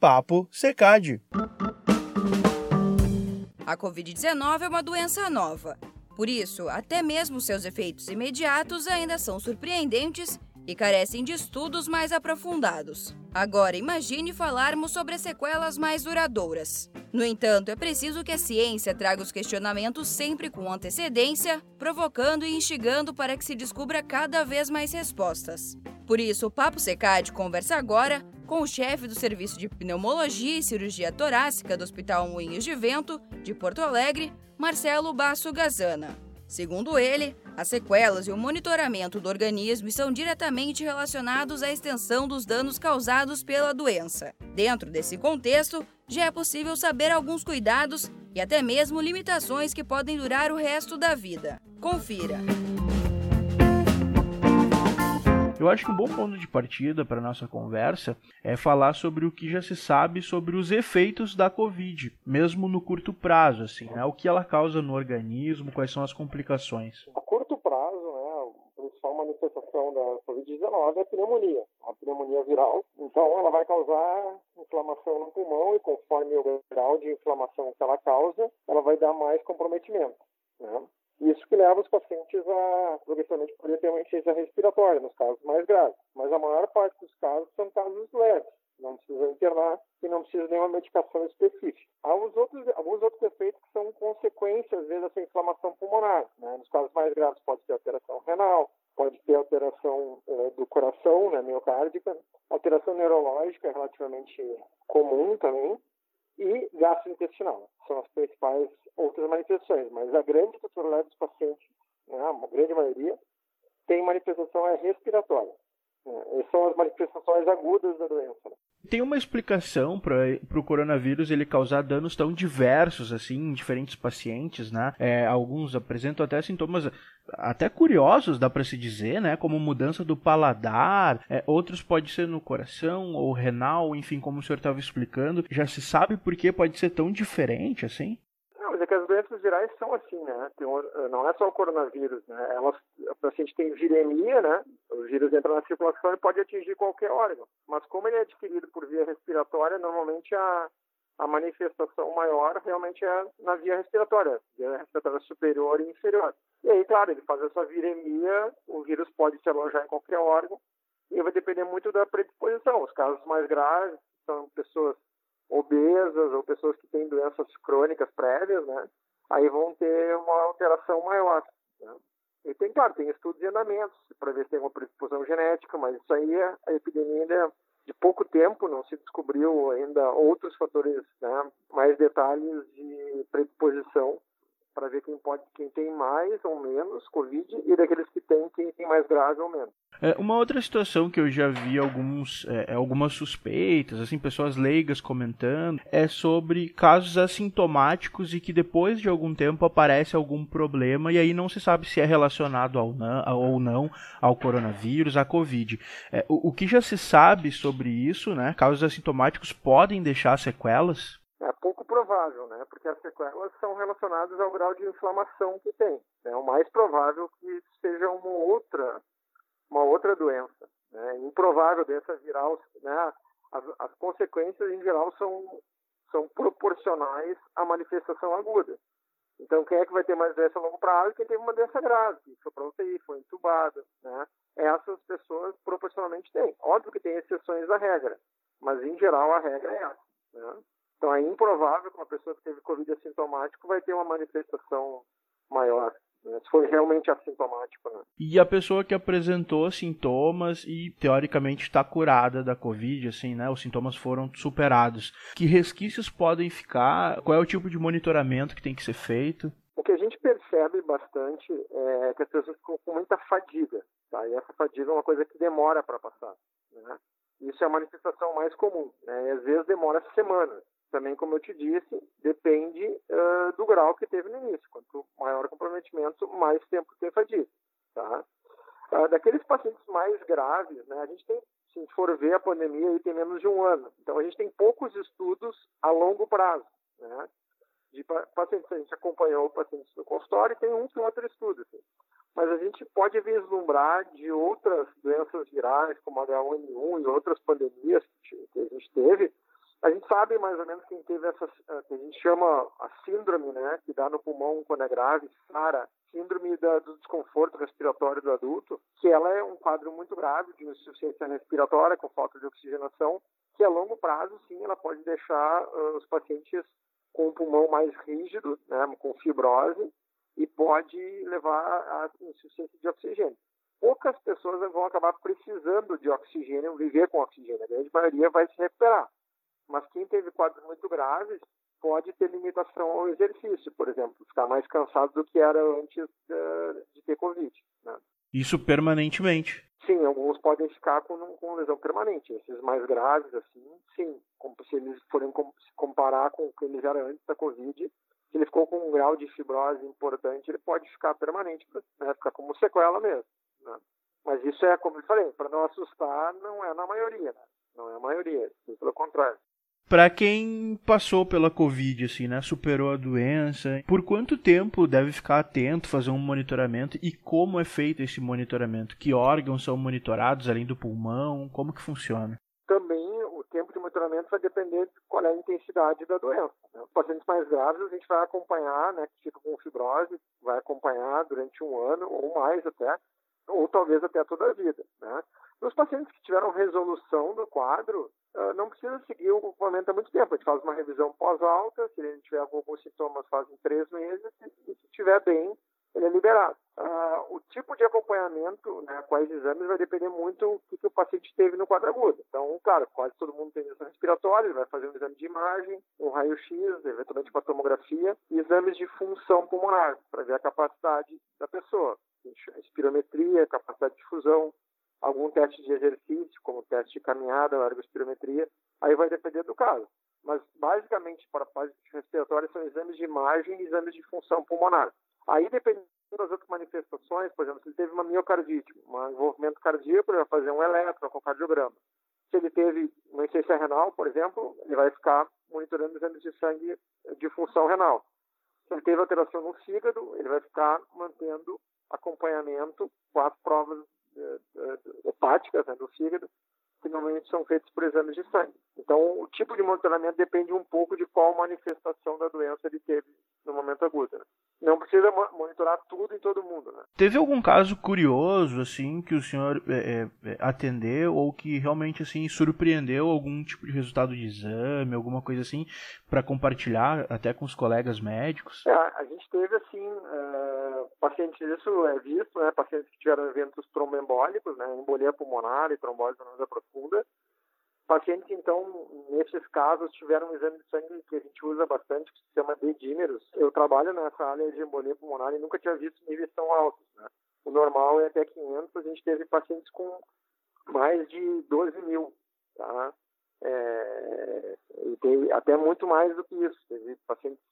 Papo Secad. A Covid-19 é uma doença nova. Por isso, até mesmo seus efeitos imediatos ainda são surpreendentes e carecem de estudos mais aprofundados. Agora, imagine falarmos sobre as sequelas mais duradouras. No entanto, é preciso que a ciência traga os questionamentos sempre com antecedência, provocando e instigando para que se descubra cada vez mais respostas. Por isso, o Papo Secad conversa agora com o chefe do Serviço de Pneumologia e Cirurgia Torácica do Hospital Moinhos de Vento, de Porto Alegre, Marcelo Basso Gazana. Segundo ele, as sequelas e o monitoramento do organismo estão diretamente relacionados à extensão dos danos causados pela doença. Dentro desse contexto, já é possível saber alguns cuidados e até mesmo limitações que podem durar o resto da vida. Confira! Eu acho que um bom ponto de partida para nossa conversa é falar sobre o que já se sabe sobre os efeitos da Covid, mesmo no curto prazo, assim, né? O que ela causa no organismo, quais são as complicações. A curto prazo, né, a principal manifestação da Covid-19 é a pneumonia, a pneumonia viral. Então, ela vai causar inflamação no pulmão e, conforme o grau de inflamação que ela causa, ela vai dar mais comprometimento. Né? Isso que leva os pacientes a progressivamente poder ter uma insuficiência respiratória, nos casos mais graves. Mas a maior parte dos casos são casos leves. Não precisa internar e não precisa de nenhuma medicação específica. Há os outros, alguns outros efeitos que são consequências, às vezes, dessa inflamação pulmonar. Né? Nos casos mais graves pode ter alteração renal, pode ter alteração eh, do coração, né, miocárdica, alteração neurológica é relativamente comum também, e gastrointestinal. São as principais outras manifestações, mas a grande totalidade dos pacientes, né, a grande maioria, tem manifestação é respiratória. Né? São as manifestações agudas da doença. Tem uma explicação para o coronavírus ele causar danos tão diversos assim em diferentes pacientes, né? É, alguns apresentam até sintomas até curiosos, dá para se dizer, né? Como mudança do paladar, é, outros pode ser no coração ou renal, enfim, como o senhor estava explicando. Já se sabe por que pode ser tão diferente assim? mas é que as doenças virais são assim, né? Um, não é só o coronavírus, né? Elas, o paciente tem viremia, né? O vírus entra na circulação e pode atingir qualquer órgão. Mas como ele é adquirido por via respiratória, normalmente a, a manifestação maior realmente é na via respiratória, via respiratória superior e inferior. E aí, claro, ele faz essa viremia, o vírus pode se alojar em qualquer órgão e vai depender muito da predisposição. Os casos mais graves são pessoas obesas ou pessoas que têm doenças crônicas prévias, né? Aí vão ter uma alteração maior. Né? E tem, claro, tem estudos e andamentos para ver se tem uma predisposição genética, mas isso aí é a epidemia ainda é de pouco tempo, não se descobriu ainda outros fatores, né? mais detalhes de predisposição para ver quem pode, quem tem mais ou menos Covid e daqueles que têm, quem tem mais grave ou menos. É, uma outra situação que eu já vi alguns, é, é, algumas suspeitas, assim, pessoas leigas comentando, é sobre casos assintomáticos e que depois de algum tempo aparece algum problema e aí não se sabe se é relacionado ao não, ou não ao coronavírus, à Covid. É, o, o que já se sabe sobre isso, né? Casos assintomáticos podem deixar sequelas? É pouco provável, né? Porque as sequelas são relacionadas ao grau de inflamação que tem. É o mais provável que seja uma outra, uma outra doença. Né? Improvável doença viral, né? As, as consequências em geral são são proporcionais à manifestação aguda. Então, quem é que vai ter mais doença a longo prazo? Quem teve uma doença grave, que foi para UTI, foi entubado, né? Essas pessoas proporcionalmente têm. Óbvio que tem exceções à regra, mas em geral a regra é essa. Né? Então é improvável que uma pessoa que teve Covid assintomático vai ter uma manifestação maior. Né? Se for realmente assintomático. Né? E a pessoa que apresentou sintomas e teoricamente está curada da Covid, assim, né? Os sintomas foram superados. Que resquícios podem ficar? Qual é o tipo de monitoramento que tem que ser feito? O que a gente percebe bastante é que as pessoas ficam com muita fadiga, tá? E essa fadiga é uma coisa que demora para passar, né? Isso é a manifestação mais comum, né? E às vezes demora semanas também, como eu te disse, depende uh, do grau que teve no início. Quanto maior o comprometimento, mais tempo tem fadiga. Tá? Uh, daqueles pacientes mais graves, né, a gente tem, se a gente for ver a pandemia, aí tem menos de um ano. Então, a gente tem poucos estudos a longo prazo. Né? De pacientes, a gente acompanhou pacientes no consultório e tem um que outro estudo. Assim. Mas a gente pode vislumbrar de outras doenças virais, como a H1N1 e outras pandemias que a gente teve, A gente sabe mais ou menos quem teve essa, eh, que a gente chama a síndrome, né, que dá no pulmão quando é grave, SARA, síndrome da, do desconforto respiratório do adulto, que ela é um quadro muito grave de insuficiência respiratória com falta de oxigenação, que a longo prazo, sim, ela pode deixar uh, os pacientes com o pulmão mais rígido, né, com fibrose, e pode levar à insuficiência de oxigênio. Poucas pessoas vão acabar precisando de oxigênio, viver com oxigênio. A grande maioria vai se recuperar. Mas quem teve quadros muito graves pode ter limitação ao exercício, por exemplo, ficar mais cansado do que era antes de, de ter Covid. Né? Isso permanentemente? Sim, alguns podem ficar com, com lesão permanente. Esses mais graves, assim, sim. Como se eles forem se comparar com o que eles eram antes da Covid, se ele ficou com um grau de fibrose importante, ele pode ficar permanente, né? ficar como sequela mesmo. Né? Mas isso é, como eu falei, para não assustar, não é na maioria. Né? Não é a maioria, pelo contrário para quem passou pela Covid, assim, né? Superou a doença. Por quanto tempo deve ficar atento, fazer um monitoramento e como é feito esse monitoramento? Que órgãos são monitorados além do pulmão? Como que funciona? Também o tempo de monitoramento vai depender de qual é a intensidade da doença. Né? Pacientes mais graves a gente vai acompanhar, né? Que ficam com fibrose, vai acompanhar durante um ano ou mais até, ou talvez até toda a vida, né? Nos pacientes que tiveram resolução do quadro, ah, não precisa seguir o acompanhamento há muito tempo. A gente faz uma revisão pós-alta, se ele tiver alguns sintomas, faz em três meses, e se estiver bem, ele é liberado. Uh, o tipo de acompanhamento, né, quais exames, vai depender muito do que, o paciente teve no quadro agudo. Então, claro, quase todo mundo tem doença respiratória, ele vai fazer um exame de imagem, um raio-x, eventualmente uma tomografia, e exames de função pulmonar, para ver a capacidade da pessoa. Espirometria, capacidade de fusão, algum teste de exercício, como teste de caminhada, ergospirometria, aí vai depender do caso. Mas, basicamente, para fase respiratória, são exames de imagem e exames de função pulmonar. Aí, dependendo das outras manifestações, por exemplo, se ele teve uma miocardite, um envolvimento cardíaco, ele vai fazer um eletrocardiograma. Se ele teve uma insuficiência renal, por exemplo, ele vai ficar monitorando exames de sangue de função renal. Se ele teve alteração no fígado, ele vai ficar mantendo acompanhamento com as provas hepáticas né, do fígado, que normalmente são feitos por exames de sangue. Então, o tipo de monitoramento depende um pouco de qual manifestação da doença ele teve no momento agudo. Né? Não precisa monitorar tudo em todo mundo. Né? Teve algum caso curioso, assim, que o senhor é, é, atendeu ou que realmente, assim, surpreendeu algum tipo de resultado de exame, alguma coisa assim, para compartilhar até com os colegas médicos? É, a gente teve, assim, é, pacientes, isso é visto, né, pacientes que tiveram eventos tromboembólicos, né, embolia pulmonar e trombose venosa profunda, Pacientes, então, nesses casos, tiveram um exame de sangue que a gente usa bastante, que se chama dedímeros. Eu trabalho nessa área de embolia pulmonar e nunca tinha visto níveis tão altos. Né? O normal é até 500, a gente teve pacientes com mais de 12 mil. Tá? É, e tem até muito mais do que isso. Teve pacientes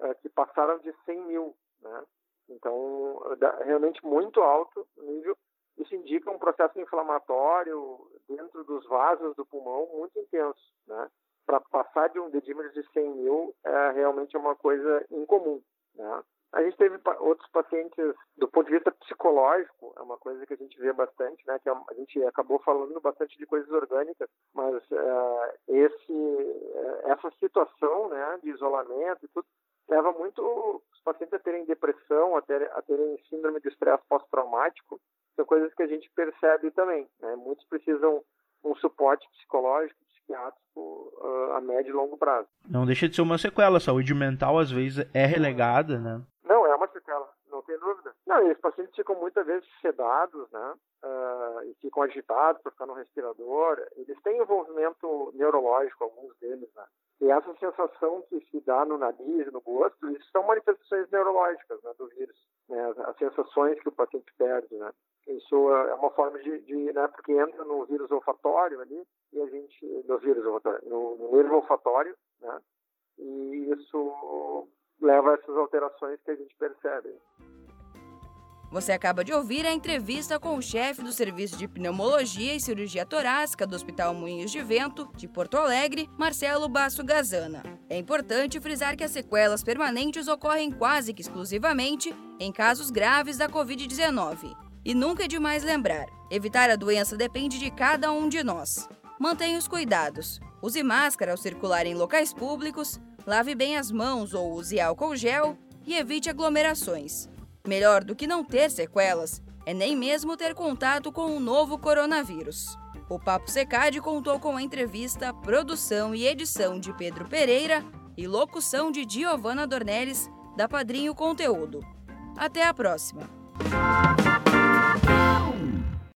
é, que passaram de 100 mil. Né? Então, realmente muito alto o nível. Isso indica um processo inflamatório dentro dos vasos do pulmão muito intenso, né? Para passar de um dedímero de 100 mil é realmente uma coisa incomum, né? A gente teve outros pacientes, do ponto de vista psicológico, é uma coisa que a gente vê bastante, né? Que é a gente acabou falando bastante de coisas orgânicas, mas uh, esse, uh, essa situação, né, de isolamento e tudo, leva muito pacientes a terem depressão, a, ter, a terem síndrome de estresse pós-traumático, são coisas que a gente percebe também. Né? Muitos precisam um suporte psicológico, psiquiátrico uh, a médio e longo prazo. Não deixa de ser uma sequela. A saúde mental, às vezes, é relegada, né? Não, é uma sequela, não tem dúvida. Não, e os pacientes ficam muitas vezes sedados, né? Uh, e ficam agitados para ficar no respirador. Eles têm envolvimento neurológico, alguns deles, né? E essa sensação que se dá no nariz, no gosto, isso são manifestações neurológicas né, do vírus. Né? As sensações que o paciente perde, né? Isso é uma forma de, de né, porque entra no vírus olfatório ali, e a gente, no vírus olfatório, no, no nervo olfatório, né, e isso leva a essas alterações que a gente percebe. Você acaba de ouvir a entrevista com o chefe do Serviço de Pneumologia e Cirurgia Torácica do Hospital Moinhos de Vento, de Porto Alegre, Marcelo Basso Gazana. É importante frisar que as sequelas permanentes ocorrem quase que exclusivamente em casos graves da Covid-19. E nunca é demais lembrar: evitar a doença depende de cada um de nós. Mantenha os cuidados. Use máscara ao circular em locais públicos, lave bem as mãos ou use álcool gel e evite aglomerações. Melhor do que não ter sequelas é nem mesmo ter contato com o novo coronavírus. O Papo Secad contou com a entrevista, produção e edição de Pedro Pereira e locução de Giovanna Dornelles, da Padrinho Conteúdo. Até a próxima!